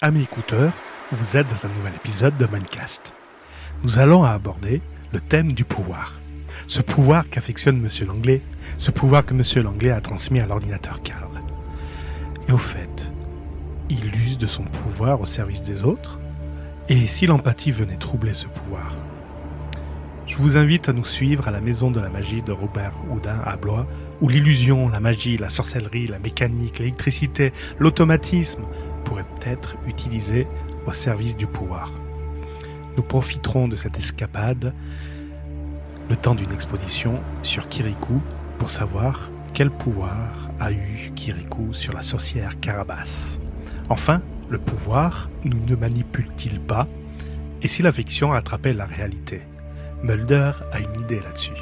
Amis écouteurs, vous êtes dans un nouvel épisode de Mindcast. Nous allons aborder le thème du pouvoir. Ce pouvoir qu'affectionne Monsieur Langlais, ce pouvoir que Monsieur Langlais a transmis à l'ordinateur Karl. Et au fait, il use de son pouvoir au service des autres Et si l'empathie venait troubler ce pouvoir Je vous invite à nous suivre à la Maison de la Magie de Robert Houdin à Blois, où l'illusion, la magie, la sorcellerie, la mécanique, l'électricité, l'automatisme pourraient être utilisés au service du pouvoir. Nous profiterons de cette escapade le temps d'une exposition sur Kirikou pour savoir quel pouvoir a eu Kirikou sur la sorcière Carabas. Enfin, le pouvoir nous ne manipule-t-il pas? Et si la fiction rattrapait la réalité? Mulder a une idée là-dessus.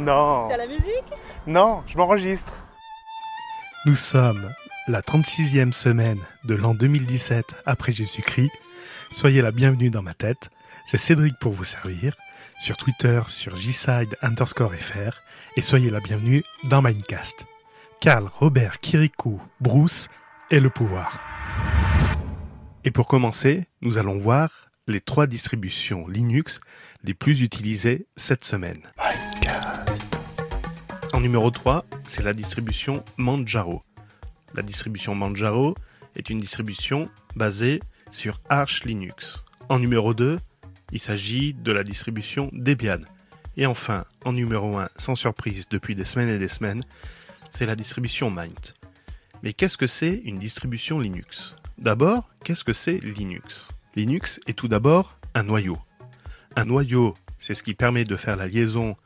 Non, T'as la musique? Non, je m'enregistre. Nous sommes la 36e semaine de l'an 2017 après Jésus-Christ. Soyez la bienvenue dans ma tête. C'est Cédric pour vous servir. Sur Twitter, sur jside underscore fr. Et soyez la bienvenue dans Mindcast. Karl, Robert, Kirikou, Bruce et le pouvoir. Et pour commencer, nous allons voir les trois distributions Linux les plus utilisées cette semaine. En numéro 3, c'est la distribution Manjaro. La distribution Manjaro est une distribution basée sur Arch Linux. En numéro 2, il s'agit de la distribution Debian. Et enfin, en numéro 1, sans surprise depuis des semaines et des semaines, c'est la distribution Mint. Mais qu'est-ce que c'est une distribution Linux? D'abord, qu'est-ce que c'est Linux? Linux est tout d'abord un noyau. Un noyau, c'est ce qui permet de faire la liaison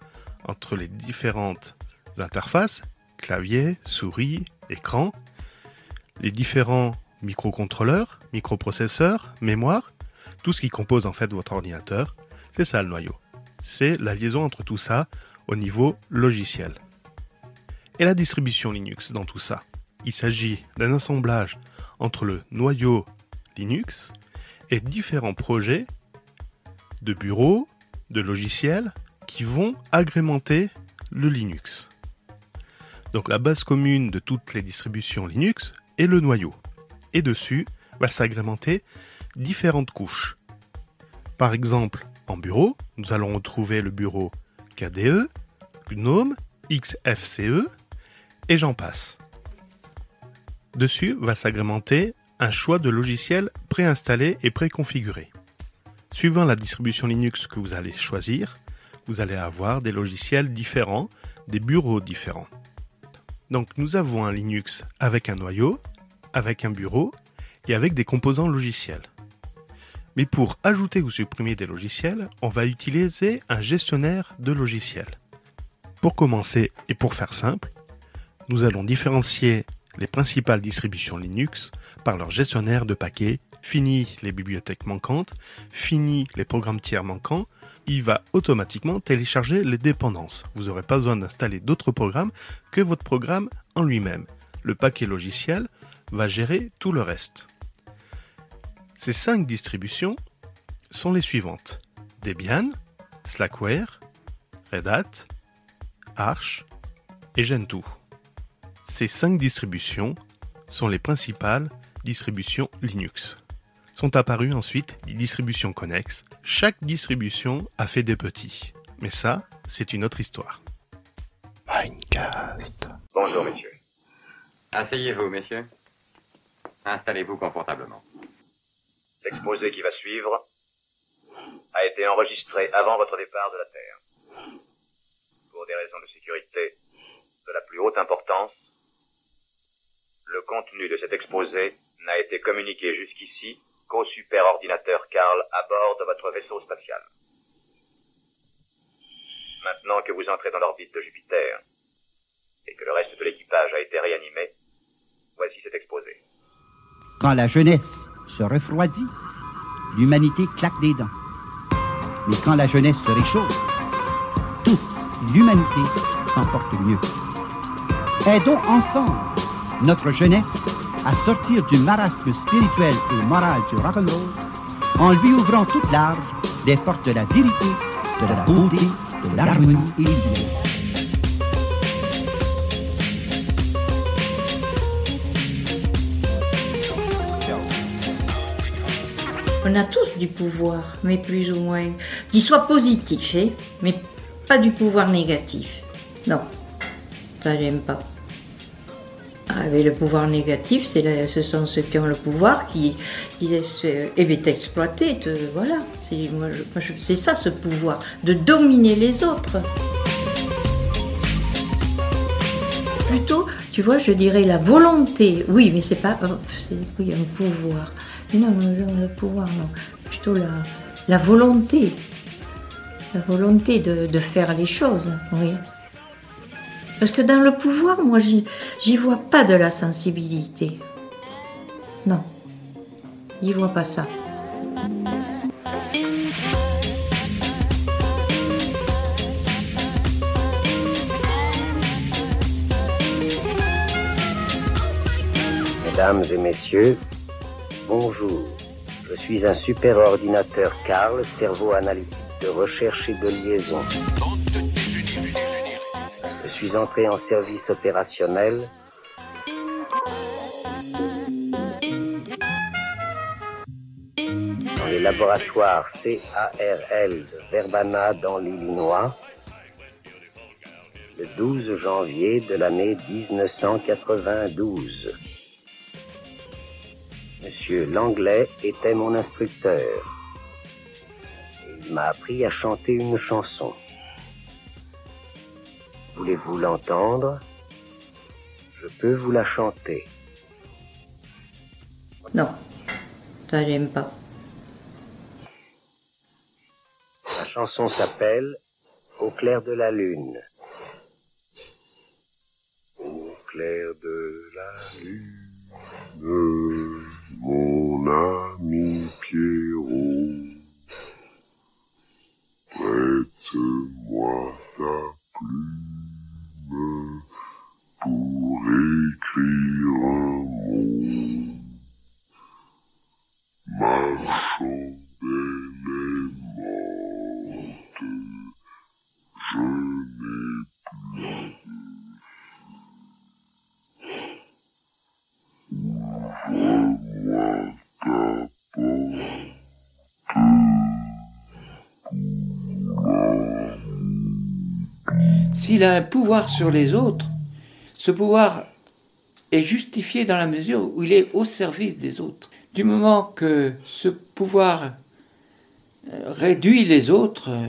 entre les différentes interfaces, clavier, souris, écran, les différents microcontrôleurs, microprocesseurs, mémoire, tout ce qui compose en fait votre ordinateur, c'est ça le noyau. C'est la liaison entre tout ça au niveau logiciel. Et la distribution Linux dans tout ça Il s'agit d'un assemblage entre le noyau Linux et différents projets de bureaux, de logiciels qui vont agrémenter le Linux. Donc la base commune de toutes les distributions Linux est le noyau. Et dessus va s'agrémenter différentes couches. Par exemple, en bureau, nous allons retrouver le bureau KDE, GNOME, XFCE et j'en passe. Dessus va s'agrémenter un choix de logiciels préinstallés et préconfigurés. Suivant la distribution Linux que vous allez choisir, vous allez avoir des logiciels différents, des bureaux différents. Donc nous avons un Linux avec un noyau, avec un bureau et avec des composants logiciels. Mais pour ajouter ou supprimer des logiciels, on va utiliser un gestionnaire de logiciels. Pour commencer et pour faire simple, nous allons différencier les principales distributions Linux par leur gestionnaire de paquets, fini les bibliothèques manquantes, fini les programmes tiers manquants, il va automatiquement télécharger les dépendances. Vous n'aurez pas besoin d'installer d'autres programmes que votre programme en lui-même. Le paquet logiciel va gérer tout le reste. Ces cinq distributions sont les suivantes. Debian, Slackware, Red Hat, Arch et Gentoo. Ces cinq distributions sont les principales distributions Linux sont apparues ensuite des distributions connexes. Chaque distribution a fait des petits. Mais ça, c'est une autre histoire. Mindcast. Bonjour, messieurs. Asseyez-vous, messieurs. Installez-vous confortablement. L'exposé qui va suivre a été enregistré avant votre départ de la Terre. Pour des raisons de sécurité de la plus haute importance, le contenu de cet exposé n'a été communiqué jusqu'ici qu'au superordinateur Karl à bord de votre vaisseau spatial. Maintenant que vous entrez dans l'orbite de Jupiter et que le reste de l'équipage a été réanimé, voici cet exposé. Quand la jeunesse se refroidit, l'humanité claque des dents. Mais quand la jeunesse se réchauffe, toute l'humanité s'en porte mieux. Aidons ensemble notre jeunesse à sortir du marasme spirituel et moral du rock'n'roll en lui ouvrant toutes larges les portes de la vérité, de la beauté, de l'harmonie et du On a tous du pouvoir, mais plus ou moins. Qu'il soit positif, hein, mais pas du pouvoir négatif. Non, ça j'aime pas. Avec le pouvoir négatif, c'est ce sont ceux qui ont le pouvoir qui, qui laissent euh, te- voilà, c'est ça ce pouvoir, de dominer les autres. Plutôt, tu vois, je dirais la volonté. Oui, mais c'est pas. euh, oui, un pouvoir. Mais non, non, le pouvoir, non. Plutôt la, la volonté. La volonté de, de faire les choses, oui. Parce que dans le pouvoir, moi, j'y vois pas de la sensibilité. Non. J'y vois pas ça. Mesdames et messieurs, bonjour. Je suis un super ordinateur Carl, cerveau analytique de recherche et de liaison. Suis entré en service opérationnel dans les laboratoires CARL de Verbana dans l'Illinois le 12 janvier de l'année 1992. Monsieur Langlais était mon instructeur. Il m'a appris à chanter une chanson. Voulez-vous l'entendre? Je peux vous la chanter. Non. Ça, j'aime pas. La chanson s'appelle Au clair de la lune. Au clair de la lune, mon ami S'il a un pouvoir sur les autres, ce pouvoir est justifié dans la mesure où il est au service des autres. Du moment que ce pouvoir euh, réduit les autres, euh,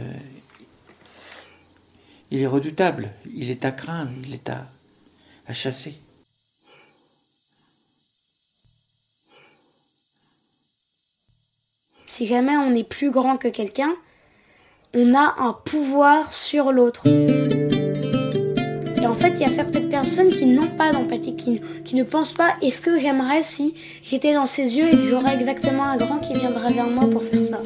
il est redoutable, il est à craindre, il est à, à chasser. Si jamais on est plus grand que quelqu'un, on a un pouvoir sur l'autre. Fait, il y a certaines personnes qui n'ont pas d'empathie, qui, ne pensent pas est-ce que j'aimerais si j'étais dans ses yeux et que j'aurais exactement un grand qui viendrait vers moi pour faire ça?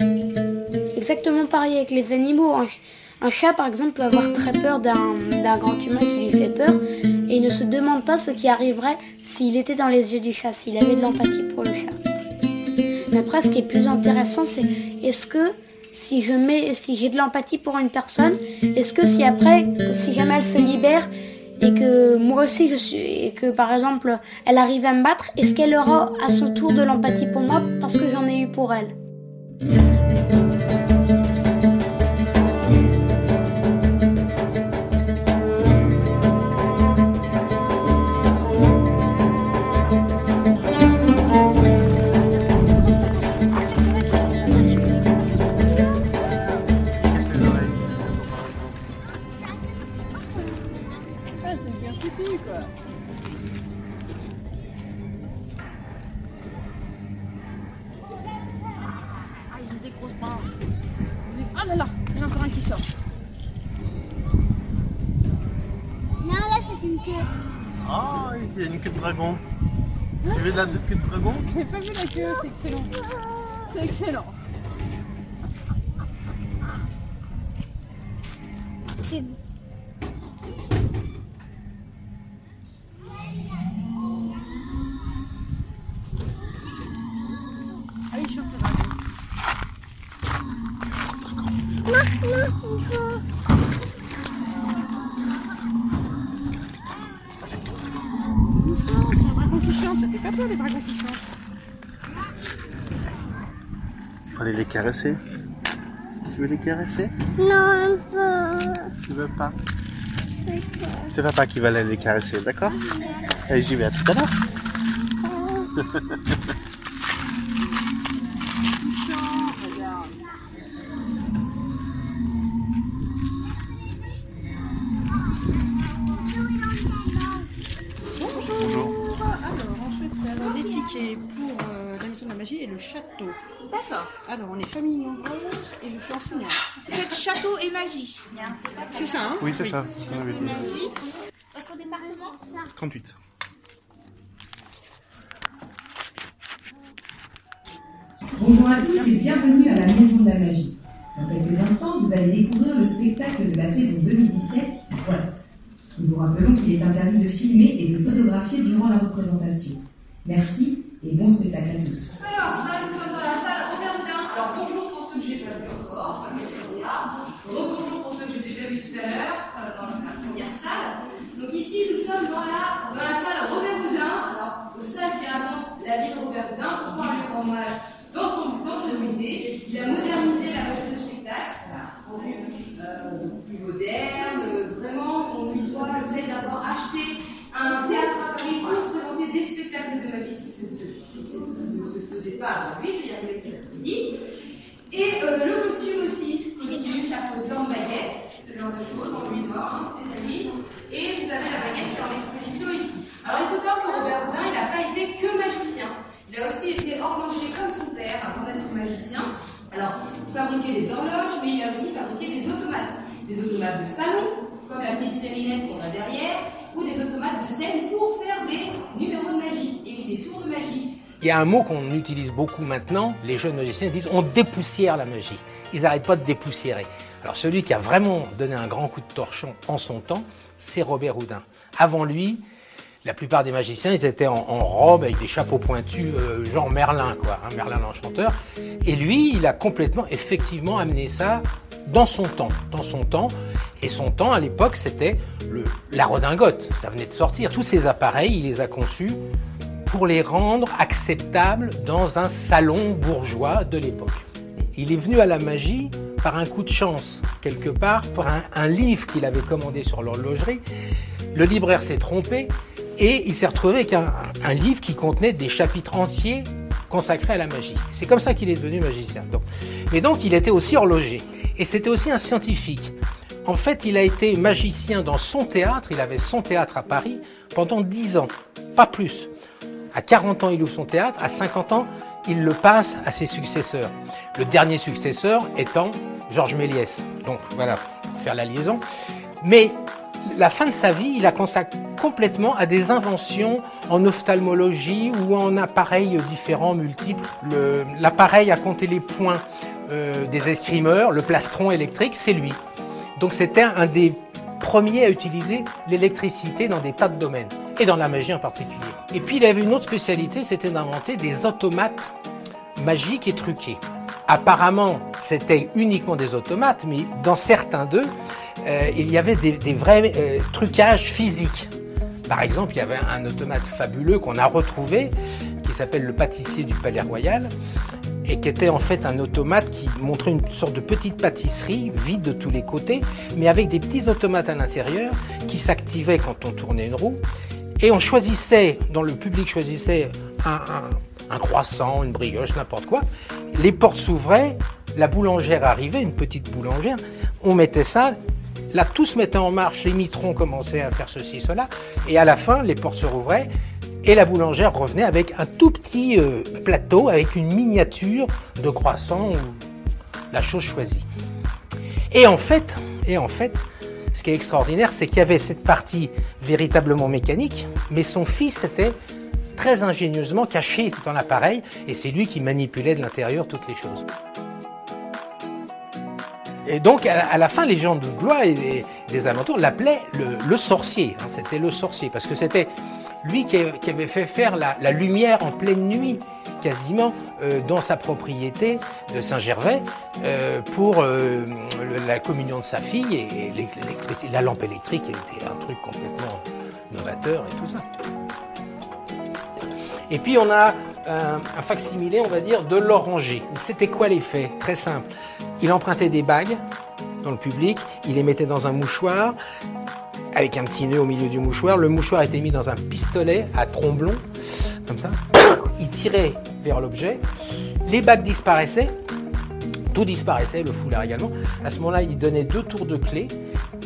Exactement pareil avec les animaux. Un, ch- un chat, par exemple, peut avoir très peur d'un d'un grand humain qui lui fait peur et il ne se demande pas ce qui arriverait s'il était dans les yeux du chat, s'il avait de l'empathie pour le chat. Mais après, ce qui est plus intéressant, c'est est-ce que si je mets, si j'ai de l'empathie pour une personne, est-ce que si après, si jamais elle se libère et que moi aussi je suis, et que par exemple elle arrive à me battre, est-ce qu'elle aura à son tour de l'empathie pour moi parce que j'en ai eu pour elle? C'est bien foutu quoi. Ah, des. Ah là là, il y en a encore un qui sort. Non, là, c'est une queue. Ah, il y a une queue de dragon. Tu veux de la queue de dragon J'ai pas vu la queue, c'est excellent. C'est excellent. C'est les dragons qui chantent. Fallait les caresser. Tu veux les caresser? Non, pas. Tu veux pas? C'est papa qui va aller les caresser, d'accord? Allez, j'y vais à tout à l'heure. château. D'accord. Alors, on est famille nombreuse et je suis enseignante. Faites château et magie. C'est ça, hein Oui, c'est ça. qu'on avait dit. Votre département 38. Bonjour à tous et bienvenue à la Maison de la Magie. Dans quelques instants, vous allez découvrir le spectacle de la saison 2017, Boîte. Nous vous rappelons qu'il est interdit de filmer et de photographier durant la représentation. Merci et bon spectacle à tous Robert Houdin. Alors, bonjour pour ceux que j'ai pas vus encore, comme c'est là. Rebonjour pour ceux que j'ai déjà vus tout à l'heure, euh, dans la première salle. Donc, ici, nous sommes dans la, dans la salle Robert Houdin. Alors, le salle qui invente la ville Robert Houdin, pour pouvoir lui rendre hommage dans son, dans ce musée. Il a modernisé la loge de spectacle, voilà, rendu euh, beaucoup plus moderne. Euh, Vraiment, on lui doit le fait d'avoir acheté un théâtre à Paris pour présenter des spectacles de magie, ce qui se- ce qui ne se faisait pas avant lui, je vais y arriver cet après-midi. Et euh, le costume aussi, costume, chapeau blanc, baguette, ce genre de choses, on lui doit, hein, c'est à lui. Et vous avez la baguette qui est en exposition ici. Alors il faut savoir que Robert Houdin, il n'a pas été que magicien. Il a aussi été horloger comme son père avant d'être magicien. Alors, il fabriquait des horloges, mais il a aussi fabriqué des automates. Des automates de salon, comme la petite sérinette qu'on a derrière, ou des automates de scène pour faire des numéros de magie, et puis des tours de magie. Il y a un mot qu'on utilise beaucoup maintenant, les jeunes magiciens disent on dépoussière la magie. Ils n'arrêtent pas de dépoussiérer. Alors celui qui a vraiment donné un grand coup de torchon en son temps, c'est Robert Houdin. Avant lui, la plupart des magiciens, ils étaient en, robe avec des chapeaux pointus, euh, genre Merlin, quoi, hein, Merlin l'enchanteur. Et lui, il a complètement, effectivement, amené ça dans son temps, dans son temps. Et son temps, à l'époque, c'était la redingote. Ça venait de sortir. Tous ces appareils, il les a conçus pour les rendre acceptables dans un salon bourgeois de l'époque. Il est venu à la magie par un coup de chance, quelque part, par un livre qu'il avait commandé sur l'horlogerie. Le libraire s'est trompé et il s'est retrouvé avec un, livre qui contenait des chapitres entiers consacrés à la magie. C'est comme ça qu'il est devenu magicien. Donc. Mais donc, il était aussi horloger et c'était aussi un scientifique. En fait, il a été magicien dans son théâtre, il avait son théâtre à Paris pendant 10 ans, pas plus. À 40 ans, il ouvre son théâtre, à 50 ans, il le passe à ses successeurs. Le dernier successeur étant Georges Méliès. Donc voilà, faire la liaison. Mais la fin de sa vie, il la consacre complètement à des inventions en ophtalmologie ou en appareils différents, multiples. Le- L'appareil à compter les points euh, des escrimeurs, le plastron électrique, c'est lui. Donc c'était un des premiers à utiliser l'électricité dans des tas de domaines, et dans la magie en particulier. Et puis il avait une autre spécialité, c'était d'inventer des automates magiques et truqués. Apparemment, c'était uniquement des automates, mais dans certains d'eux, euh, il y avait des, vrais euh, trucages physiques. Par exemple, il y avait un automate fabuleux qu'on a retrouvé, qui s'appelle le pâtissier du Palais Royal, et qui était en fait un automate qui montrait une sorte de petite pâtisserie vide de tous les côtés, mais avec des petits automates à l'intérieur qui s'activaient quand on tournait une roue. Et on choisissait, dans le public choisissait un, un- un croissant, une brioche, n'importe quoi. Les portes s'ouvraient, la boulangère arrivait, une petite boulangère, on mettait ça, là tout se mettait en marche, les mitrons commençaient à faire ceci, cela, et à la fin, les portes se rouvraient, et la boulangère revenait avec un tout petit euh, plateau avec une miniature de croissant ou la chose choisie. Et en fait, et en fait, ce qui est extraordinaire, c'est qu'il y avait cette partie véritablement mécanique, mais son fils était très ingénieusement caché dans l'appareil, et c'est lui qui manipulait de l'intérieur toutes les choses. Et donc, à la, fin, les gens de Blois et des, alentours l'appelaient le, sorcier. hein, c'était le sorcier, parce que c'était lui qui, avait fait faire la, lumière en pleine nuit, quasiment, euh, dans sa propriété de Saint-Gervais, euh, pour euh, la communion de sa fille. Et, l'électricité- la lampe électrique était un truc complètement novateur et tout ça. Et puis on a un, un facsimilé, on va dire, de l'oranger. C'était quoi l'effet? Très simple. Il empruntait des bagues dans le public, il les mettait dans un mouchoir, avec un petit nœud au milieu du mouchoir. Le mouchoir était mis dans un pistolet à tromblon, comme ça. Il tirait vers l'objet. Les bagues disparaissaient. Tout disparaissait, le foulard également. À ce moment-là, il donnait deux tours de clé.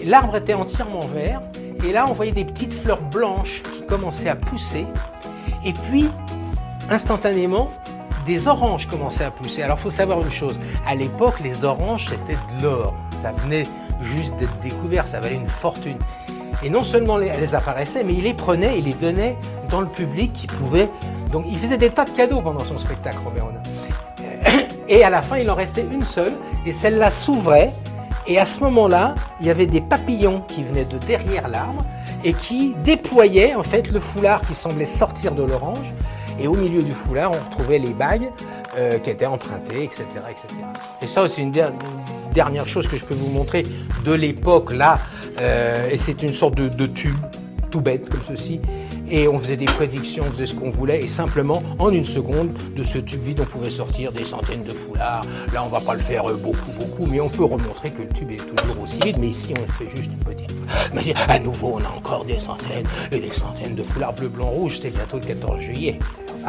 L'arbre était entièrement vert. Et là, on voyait des petites fleurs blanches qui commençaient à pousser. Et puis, instantanément, des oranges commençaient à pousser. Alors, il faut savoir une chose. À l'époque, les oranges, c'était de l'or. Ça venait juste d'être découvert. Ça valait une fortune. Et non seulement les- elles apparaissaient, mais il les prenait et les donnait dans le public qui pouvait. Donc, il faisait des tas de cadeaux pendant son spectacle, Robert. Et à la fin, il en restait une seule, et celle-là s'ouvrait. Et à ce moment-là, il y avait des papillons qui venaient de derrière l'arbre et qui déployaient en fait le foulard qui semblait sortir de l'orange. Et au milieu du foulard, on retrouvait les bagues euh, qui étaient empruntées, etc., etc. Et ça, c'est une, der- une dernière chose que je peux vous montrer de l'époque là. Euh, et c'est une sorte de tube tout bête comme ceci. Et on faisait des prédictions, on faisait ce qu'on voulait. Et simplement, en une seconde, de ce tube vide, on pouvait sortir des centaines de foulards. Là, on va pas le faire euh, beaucoup, beaucoup, mais on peut remontrer que le tube est toujours aussi vide. Mais ici, on fait juste une petite. Mais à nouveau, on a encore des centaines et des centaines de foulards bleu, blanc, rouge. C'est bientôt le 14 juillet. On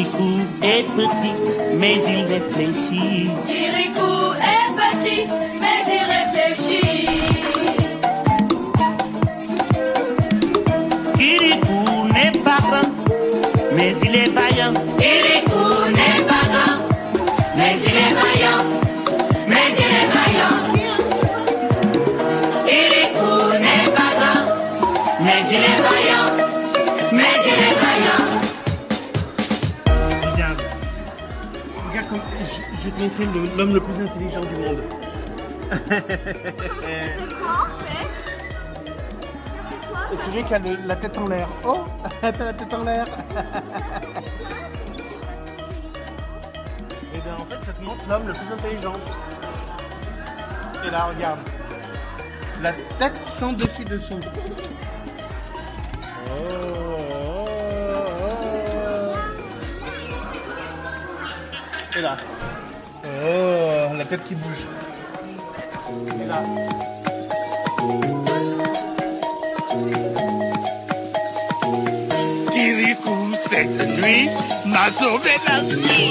Kirikou est petit, mais il réfléchit. Kirikou est petit, mais il réfléchit. Kirikou n'est pas grand, mais il est vaillant. Kirikou montrer l'homme le plus intelligent du monde. Celui qui a le- la tête en l'air. Oh T'as la tête en l'air Et bien en fait ça te montre l'homme le plus intelligent. Et là regarde. La tête sans dessus dessous. Oh, oh, oh. Et là. Tête qui bouge. Là. Kirikou, cette nuit, m'a sauvé la vie.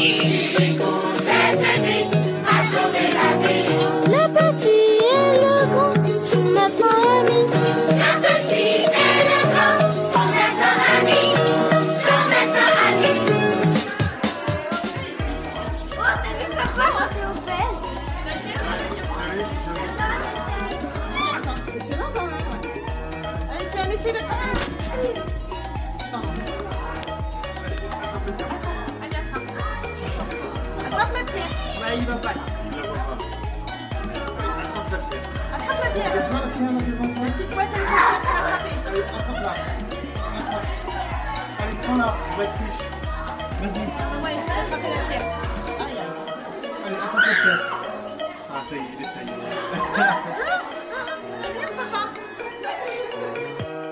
Allez, prends-la, on va être fiche. Vas-y. On va essayer d'attraper la pierre. Aïe, aïe. Allez, attrape la pierre. Ah, ça y est, il est taillé.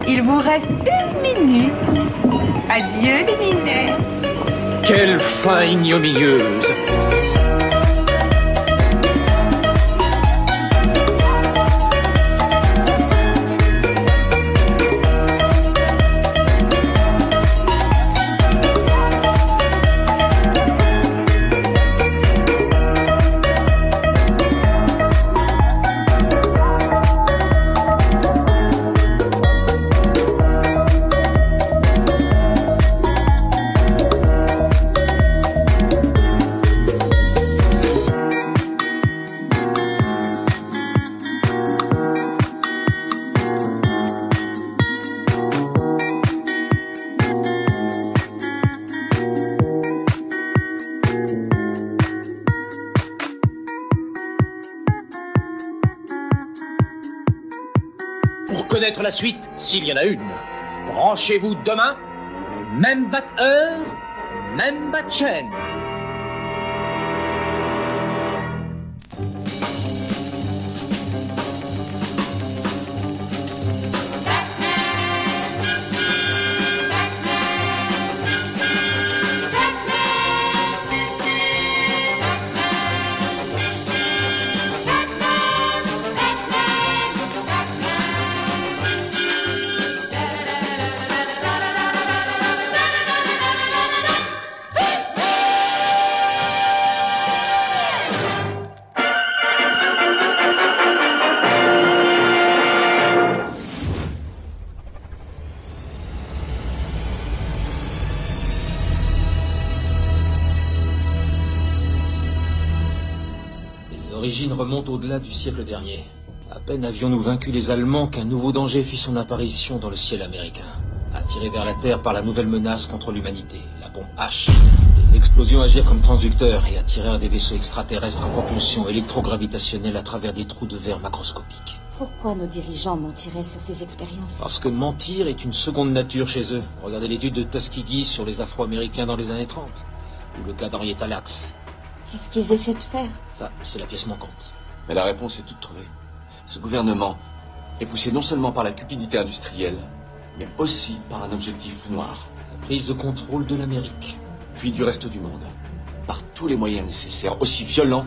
Il vous reste une minute. Adieu les minets. Quelle fin ignominieuse connaître la suite, s'il y en a une, branchez-vous demain, même batte même batte chaîne. Les origines remontent au-delà du siècle dernier. À peine avions-nous vaincu les Allemands qu'un nouveau danger fit son apparition dans le ciel américain. Attiré vers la Terre par la nouvelle menace contre l'humanité, la bombe H. Les explosions agirent comme transducteurs et attirèrent des vaisseaux extraterrestres à propulsion électrogravitationnelle à travers des trous de verre macroscopiques. Pourquoi nos dirigeants mentiraient sur ces expériences Parce que mentir est une seconde nature chez eux. Regardez l'étude de Tuskegee sur les Afro-Américains dans les années 30. Ou le cas d'Henrietta Lacks. Qu'est-ce qu'ils essaient de faire Ça, c'est la pièce manquante. Mais la réponse est toute trouvée. Ce gouvernement est poussé non seulement par la cupidité industrielle, mais aussi par un objectif plus noir. La prise de contrôle de l'Amérique. Puis du reste du monde. Par tous les moyens nécessaires, aussi violents,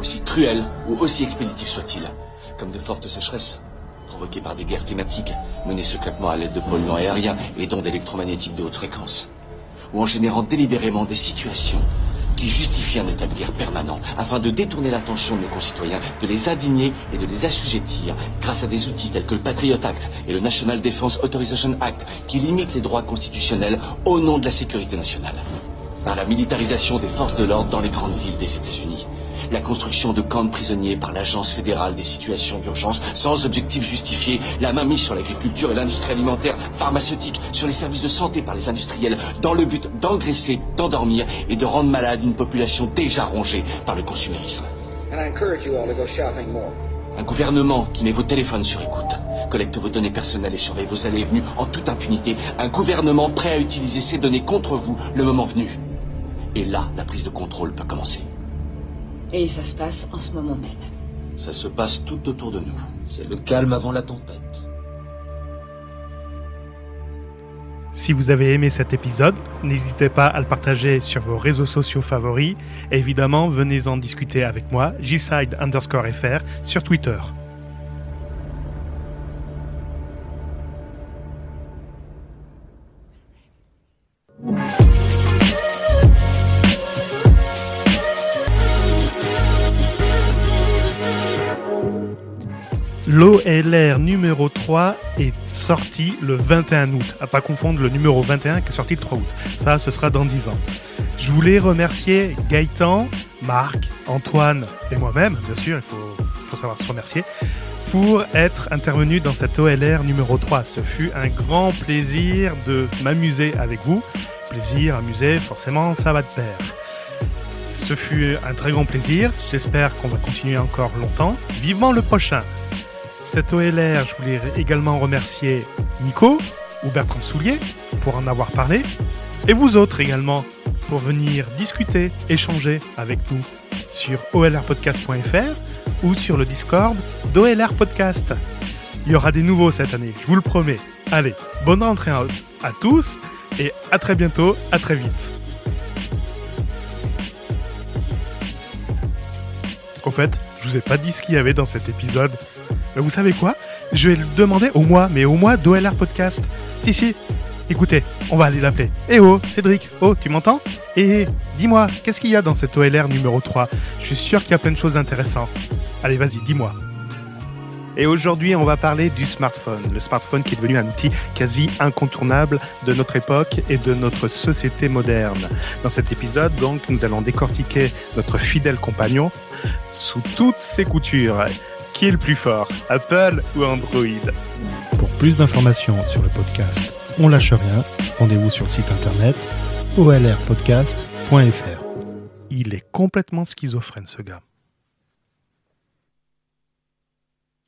aussi cruels ou aussi expéditifs soient-ils. Comme de fortes sécheresses, provoquées par des guerres climatiques, menées secrètement à l'aide de polluants aériens et d'ondes électromagnétiques de haute fréquence. Ou en générant délibérément des situations qui justifient un état de guerre permanent afin de détourner l'attention de nos concitoyens, de les indigner et de les assujettir grâce à des outils tels que le Patriot Act et le National Defense Authorization Act qui limitent les droits constitutionnels au nom de la sécurité nationale. Par la militarisation des forces de l'ordre dans les grandes villes des États-Unis. La construction de camps de prisonniers par l'Agence fédérale des situations d'urgence sans objectif justifié, la mainmise sur l'agriculture et l'industrie alimentaire, pharmaceutique, sur les services de santé par les industriels, dans le but d'engraisser, d'endormir et de rendre malade une population déjà rongée par le consumérisme. Un gouvernement qui met vos téléphones sur écoute, collecte vos données personnelles et surveille vos allées et venues en toute impunité. Un gouvernement prêt à utiliser ces données contre vous le moment venu. Et là, la prise de contrôle peut commencer. Et ça se passe en ce moment même. Ça se passe tout autour de nous. C'est le calme avant la tempête. Si vous avez aimé cet épisode, n'hésitez pas à le partager sur vos réseaux sociaux favoris. Et évidemment, venez en discuter avec moi, gside underscore fr, sur Twitter. L'OLR numéro 3 est sorti le 21 août. À pas confondre le numéro 21 qui est sorti le 3 août. Ça, ce sera dans 10 ans. Je voulais remercier Gaëtan, Marc, Antoine et moi-même, bien sûr, il faut, savoir se remercier, pour être intervenu dans cette OLR numéro 3. Ce fut un grand plaisir de m'amuser avec vous. Plaisir, amuser, forcément, ça va de pair. Ce fut un très grand plaisir. J'espère qu'on va continuer encore longtemps. Vivement le prochain. Cette OLR, je voulais également remercier Nico ou Bertrand Soulier pour en avoir parlé. Et vous autres également pour venir discuter, échanger avec nous sur olrpodcast.fr ou sur le Discord d'OLR Podcast. Il y aura des nouveaux cette année, je vous le promets. Allez, bonne rentrée à, tous et à très bientôt, à très vite. Au fait, je vous ai pas dit ce qu'il y avait dans cet épisode. Mais vous savez quoi? Je vais le demander au mois, mais au mois d'OLR Podcast. Si, si. Écoutez, on va aller l'appeler. Eh oh, Cédric, oh, tu m'entends? Eh, dis-moi, qu'est-ce qu'il y a dans cette OLR numéro 3 Je suis sûr qu'il y a plein de choses intéressantes. Allez, vas-y, dis-moi. Et aujourd'hui, on va parler du smartphone. Le smartphone qui est devenu un outil quasi incontournable de notre époque et de notre société moderne. Dans cet épisode, donc, nous allons décortiquer notre fidèle compagnon sous toutes ses coutures. Qui est le plus fort, Apple ou Android? Pour plus d'informations sur le podcast On lâche rien, rendez-vous sur le site internet olrpodcast.fr. Il est complètement schizophrène ce gars.